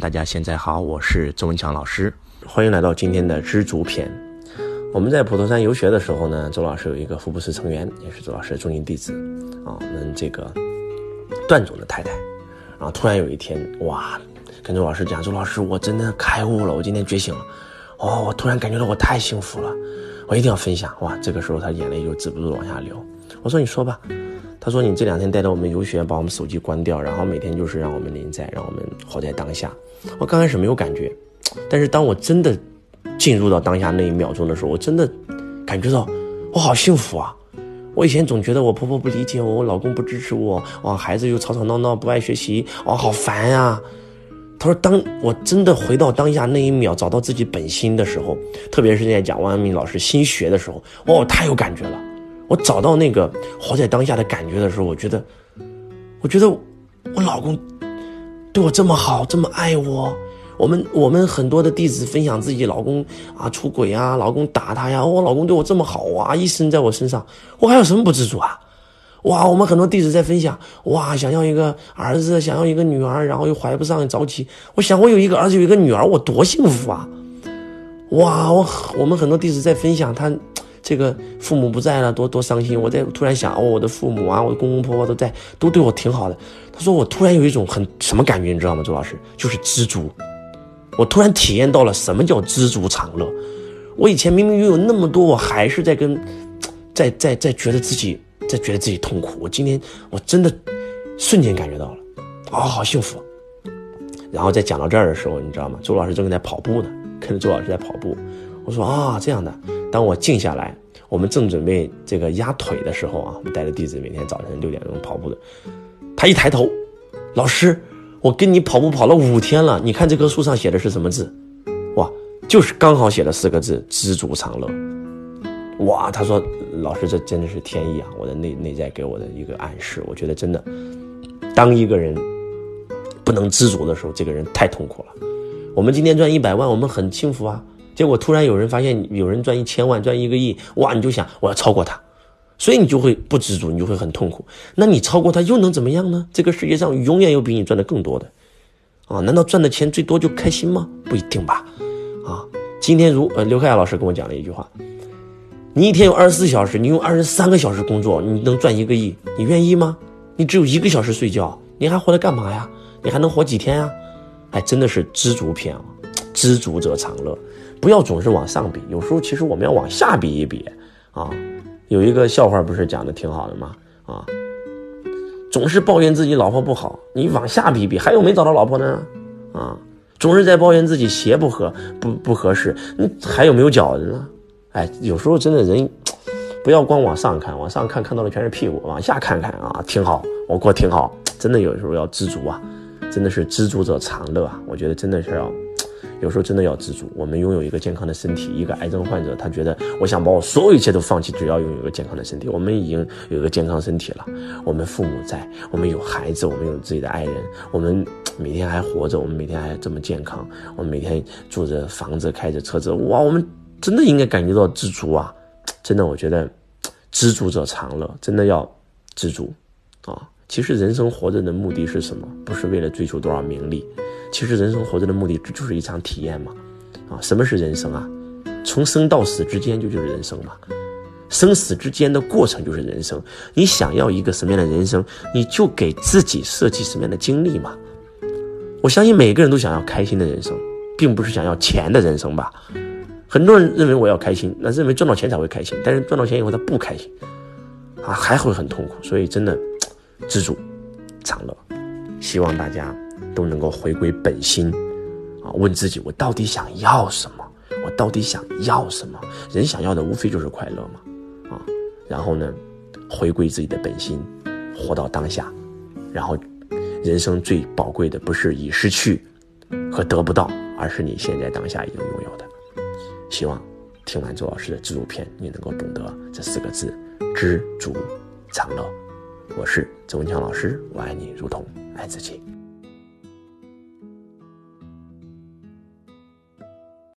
大家现在好，我是周文强老师，欢迎来到今天的知足篇。我们在普陀山游学的时候呢，周老师有一个福布斯成员，也是周老师的中心弟子啊，我们这个段总的太太。然后突然有一天，哇，跟周老师讲，周老师，我真的开悟了，我今天觉醒了，哦，我突然感觉到我太幸福了，我一定要分享。哇，这个时候他眼泪就止不住往下流。我说你说吧。他说：“你这两天带着我们游学，把我们手机关掉，然后每天就是让我们临在，让我们活在当下。我刚开始没有感觉，但是当我真的进入到当下那一秒钟的时候，我真的感觉到我好幸福啊！我以前总觉得我婆婆不理解我，我老公不支持我，哇，孩子又吵吵闹闹，不爱学习，哇，好烦呀。”他说：“当我真的回到当下那一秒，找到自己本心的时候，特别是在讲王阳明老师心学的时候，哦，太有感觉了。”我找到那个活在当下的感觉的时候，我觉得，我觉得我老公对我这么好，这么爱我。我们我们很多的弟子分享自己老公啊出轨啊，老公打他呀，我老公对我这么好啊，一生在我身上，我还有什么不知足啊？哇，我们很多弟子在分享，哇，想要一个儿子，想要一个女儿，然后又怀不上，着急。我想我有一个儿子，有一个女儿，我多幸福啊！哇，我我们很多弟子在分享他。这个父母不在了，多多伤心！我在突然想，哦，我的父母啊，我的公公婆婆都在，都对我挺好的。他说，我突然有一种很什么感觉，你知道吗？周老师，就是知足。我突然体验到了什么叫知足常乐。我以前明明拥有那么多，我还是在跟，在在在觉得自己在觉得自己痛苦。我今天我真的瞬间感觉到了，哦，好幸福。然后在讲到这儿的时候，你知道吗？周老师正在跑步呢，跟着周老师在跑步。我说啊，这样的。当我静下来，我们正准备这个压腿的时候啊，我们带着弟子每天早晨六点钟跑步的。他一抬头，老师，我跟你跑步跑了五天了，你看这棵树上写的是什么字？哇，就是刚好写了四个字：知足常乐。哇，他说，老师，这真的是天意啊！我的内内在给我的一个暗示，我觉得真的，当一个人不能知足的时候，这个人太痛苦了。我们今天赚一百万，我们很幸福啊。结果突然有人发现有人赚一千万赚一个亿，哇！你就想我要超过他，所以你就会不知足，你就会很痛苦。那你超过他又能怎么样呢？这个世界上永远有比你赚的更多的，啊？难道赚的钱最多就开心吗？不一定吧，啊！今天如呃刘开亚老师跟我讲了一句话：你一天有二十四小时，你用二十三个小时工作，你能赚一个亿，你愿意吗？你只有一个小时睡觉，你还活着干嘛呀？你还能活几天呀？哎，真的是知足篇啊！知足者常乐。不要总是往上比，有时候其实我们要往下比一比，啊，有一个笑话不是讲的挺好的吗？啊，总是抱怨自己老婆不好，你往下比比，还有没找到老婆呢？啊，总是在抱怨自己鞋不合不不合适，你还有没有脚的呢？哎，有时候真的人，不要光往上看，往上看看到的全是屁股，往下看看啊，挺好，我过挺好，真的有时候要知足啊，真的是知足者常乐啊，我觉得真的是要。有时候真的要知足。我们拥有一个健康的身体，一个癌症患者，他觉得我想把我所有一切都放弃，只要拥有一个健康的身体。我们已经有一个健康身体了，我们父母在，我们有孩子，我们有自己的爱人，我们每天还活着，我们每天还这么健康，我们每天住着房子，开着车子，哇，我们真的应该感觉到知足啊！真的，我觉得知足者常乐，真的要知足啊！其实人生活着的目的是什么？不是为了追求多少名利。其实人生活着的目的，这就是一场体验嘛，啊，什么是人生啊？从生到死之间就就是人生嘛，生死之间的过程就是人生。你想要一个什么样的人生，你就给自己设计什么样的经历嘛。我相信每个人都想要开心的人生，并不是想要钱的人生吧。很多人认为我要开心，那认为赚到钱才会开心，但是赚到钱以后他不开心，啊，还会很痛苦。所以真的，知足常乐，希望大家。都能够回归本心，啊，问自己我到底想要什么？我到底想要什么？人想要的无非就是快乐嘛，啊，然后呢，回归自己的本心，活到当下，然后，人生最宝贵的不是已失去和得不到，而是你现在当下已经拥有的。希望听完周老师的自助片，你能够懂得这四个字：知足常乐。我是周文强老师，我爱你如同爱自己。